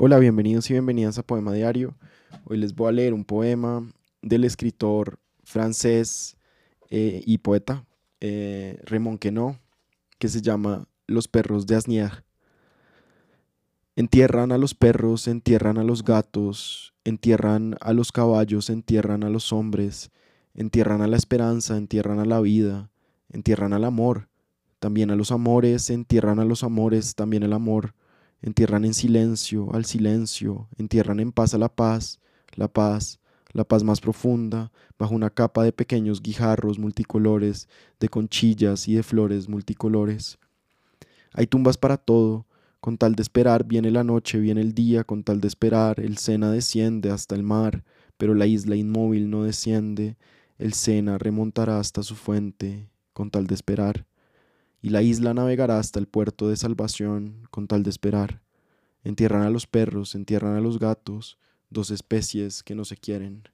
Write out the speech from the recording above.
Hola, bienvenidos y bienvenidas a Poema Diario. Hoy les voy a leer un poema del escritor francés eh, y poeta eh, Raymond Queneau que se llama Los perros de Asnières. Entierran a los perros, entierran a los gatos, entierran a los caballos, entierran a los hombres, entierran a la esperanza, entierran a la vida, entierran al amor, también a los amores, entierran a los amores, también el amor entierran en silencio al silencio, entierran en paz a la paz, la paz, la paz más profunda, bajo una capa de pequeños guijarros multicolores, de conchillas y de flores multicolores. Hay tumbas para todo, con tal de esperar viene la noche, viene el día, con tal de esperar el Sena desciende hasta el mar, pero la isla inmóvil no desciende, el Sena remontará hasta su fuente, con tal de esperar y la isla navegará hasta el puerto de salvación con tal de esperar. Entierran a los perros, entierran a los gatos, dos especies que no se quieren.